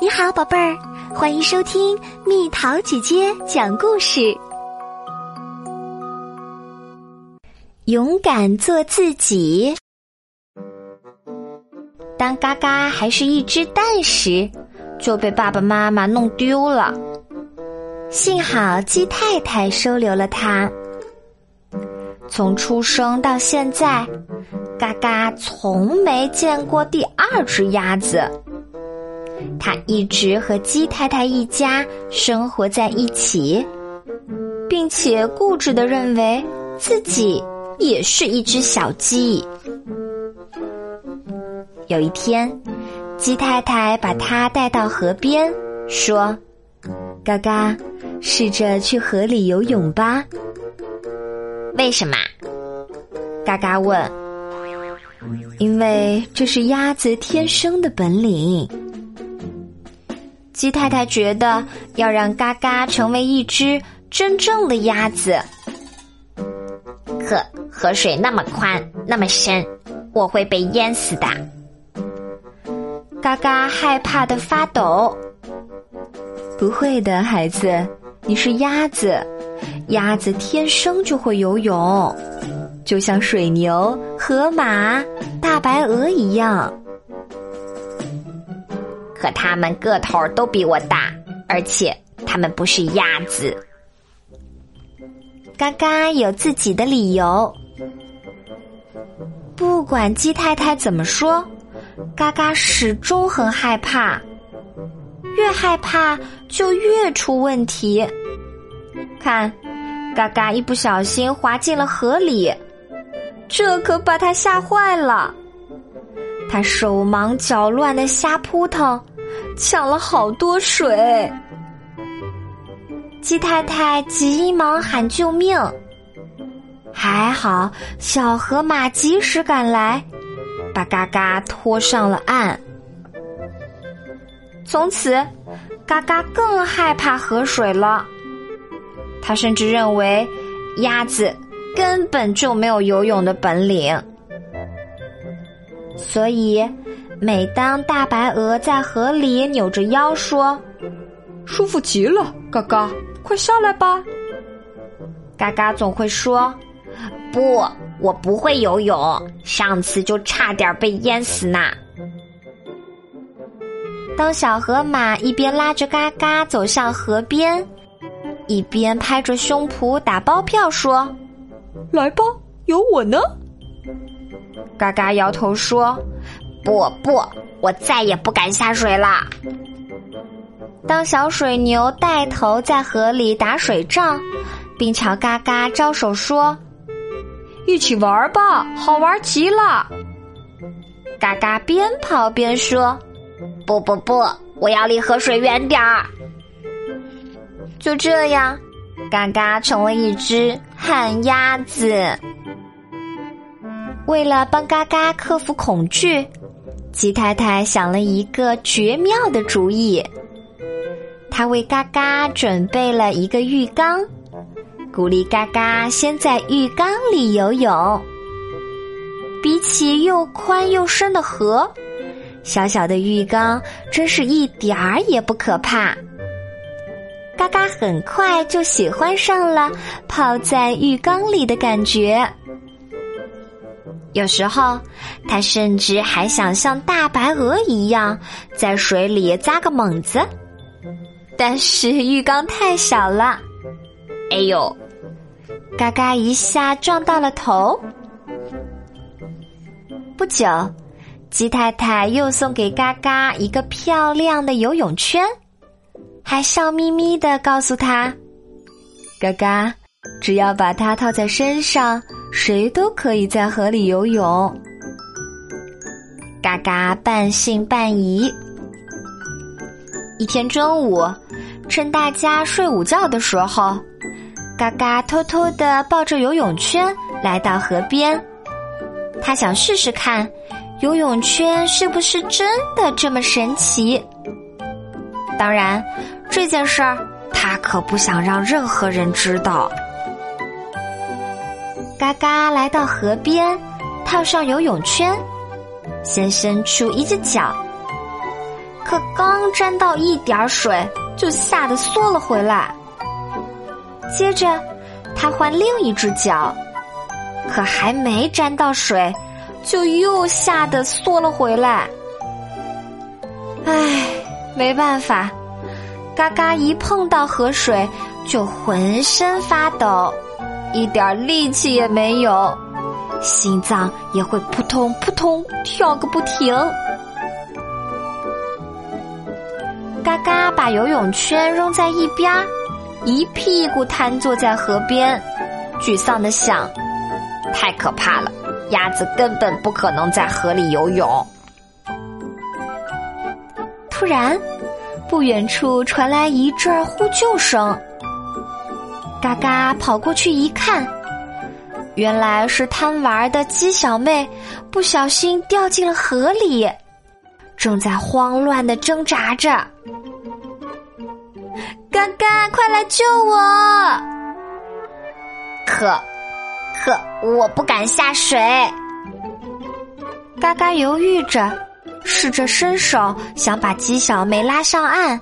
你好，宝贝儿，欢迎收听蜜桃姐姐讲故事。勇敢做自己。当嘎嘎还是一只蛋时，就被爸爸妈妈弄丢了。幸好鸡太太收留了它。从出生到现在，嘎嘎从没见过第二只鸭子。它一直和鸡太太一家生活在一起，并且固执的认为自己也是一只小鸡。有一天，鸡太太把它带到河边，说：“嘎嘎，试着去河里游泳吧。”为什么？嘎嘎问。因为这是鸭子天生的本领。鸡太太觉得要让嘎嘎成为一只真正的鸭子。可河水那么宽，那么深，我会被淹死的。嘎嘎害怕的发抖。不会的，孩子，你是鸭子。鸭子天生就会游泳，就像水牛、河马、大白鹅一样。可它们个头都比我大，而且它们不是鸭子。嘎嘎有自己的理由。不管鸡太太怎么说，嘎嘎始终很害怕，越害怕就越出问题。看。嘎嘎一不小心滑进了河里，这可把他吓坏了。他手忙脚乱的瞎扑腾，抢了好多水。鸡太太急忙喊救命，还好小河马及时赶来，把嘎嘎拖上了岸。从此，嘎嘎更害怕河水了。他甚至认为，鸭子根本就没有游泳的本领，所以每当大白鹅在河里扭着腰说：“舒服极了，嘎嘎，快下来吧。”嘎嘎总会说：“不，我不会游泳，上次就差点被淹死呢。”当小河马一边拉着嘎嘎走向河边。一边拍着胸脯打包票说：“来吧，有我呢。”嘎嘎摇头说：“不不，我再也不敢下水了。”当小水牛带头在河里打水仗，并朝嘎嘎招手说：“一起玩吧，好玩极了。”嘎嘎边跑边说：“不不不，我要离河水远点儿。”就这样，嘎嘎成了一只旱鸭子。为了帮嘎嘎克服恐惧，鸡太太想了一个绝妙的主意。她为嘎嘎准备了一个浴缸，鼓励嘎嘎先在浴缸里游泳。比起又宽又深的河，小小的浴缸真是一点儿也不可怕。嘎嘎很快就喜欢上了泡在浴缸里的感觉，有时候他甚至还想像大白鹅一样在水里扎个猛子，但是浴缸太小了，哎呦，嘎嘎一下撞到了头。不久，鸡太太又送给嘎嘎一个漂亮的游泳圈。还笑眯眯的告诉他：“嘎嘎，只要把它套在身上，谁都可以在河里游泳。”嘎嘎半信半疑。一天中午，趁大家睡午觉的时候，嘎嘎偷偷的抱着游泳圈来到河边，他想试试看，游泳圈是不是真的这么神奇。当然。这件事儿，他可不想让任何人知道。嘎嘎来到河边，套上游泳圈，先伸出一只脚，可刚沾到一点水，就吓得缩了回来。接着，他换另一只脚，可还没沾到水，就又吓得缩了回来。唉，没办法，嘎嘎一碰到河水就浑身发抖，一点力气也没有，心脏也会扑通扑通跳个不停。嘎嘎把游泳圈扔在一边，一屁股瘫坐在河边，沮丧的想：太可怕了，鸭子根本不可能在河里游泳。突然，不远处传来一阵呼救声。嘎嘎跑过去一看，原来是贪玩的鸡小妹不小心掉进了河里，正在慌乱的挣扎着。嘎嘎，快来救我！可，可我不敢下水。嘎嘎犹豫着。试着伸手想把鸡小妹拉上岸，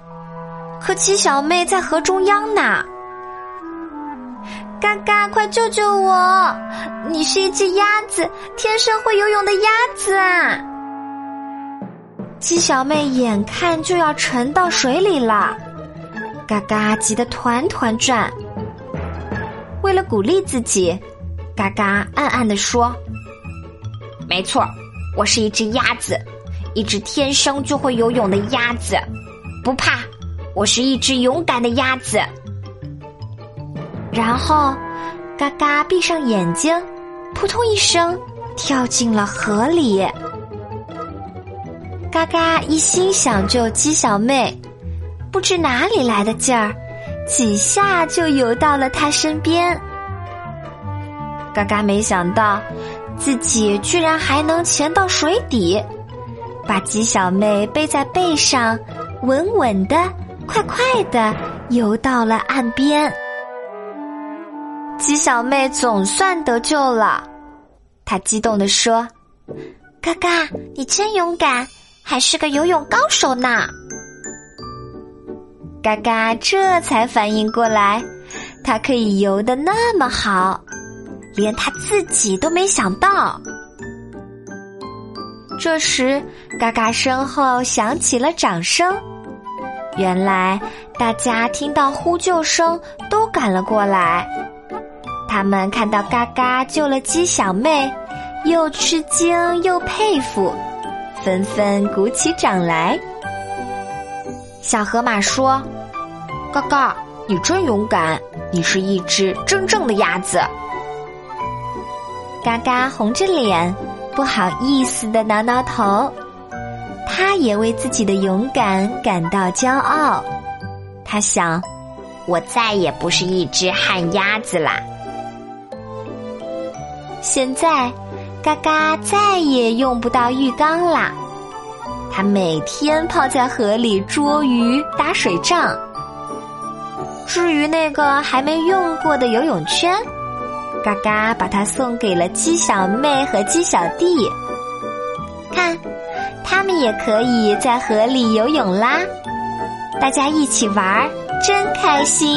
可鸡小妹在河中央呢。嘎嘎，快救救我！你是一只鸭子，天生会游泳的鸭子啊！鸡小妹眼看就要沉到水里了，嘎嘎急得团团转。为了鼓励自己，嘎嘎暗暗的说：“没错，我是一只鸭子。”一只天生就会游泳的鸭子，不怕，我是一只勇敢的鸭子。然后，嘎嘎闭上眼睛，扑通一声跳进了河里。嘎嘎一心想救鸡小妹，不知哪里来的劲儿，几下就游到了她身边。嘎嘎没想到，自己居然还能潜到水底。把鸡小妹背在背上，稳稳的、快快的游到了岸边。鸡小妹总算得救了，她激动地说：“嘎嘎，你真勇敢，还是个游泳高手呢！”嘎嘎这才反应过来，他可以游的那么好，连他自己都没想到。这时，嘎嘎身后响起了掌声。原来，大家听到呼救声都赶了过来。他们看到嘎嘎救了鸡小妹，又吃惊又佩服，纷纷鼓起掌来。小河马说：“嘎嘎，你真勇敢，你是一只真正的鸭子。”嘎嘎红着脸。不好意思的挠挠头，他也为自己的勇敢感到骄傲。他想，我再也不是一只旱鸭子啦。现在，嘎嘎再也用不到浴缸啦。他每天泡在河里捉鱼、打水仗。至于那个还没用过的游泳圈。嘎嘎把它送给了鸡小妹和鸡小弟，看，他们也可以在河里游泳啦！大家一起玩，真开心。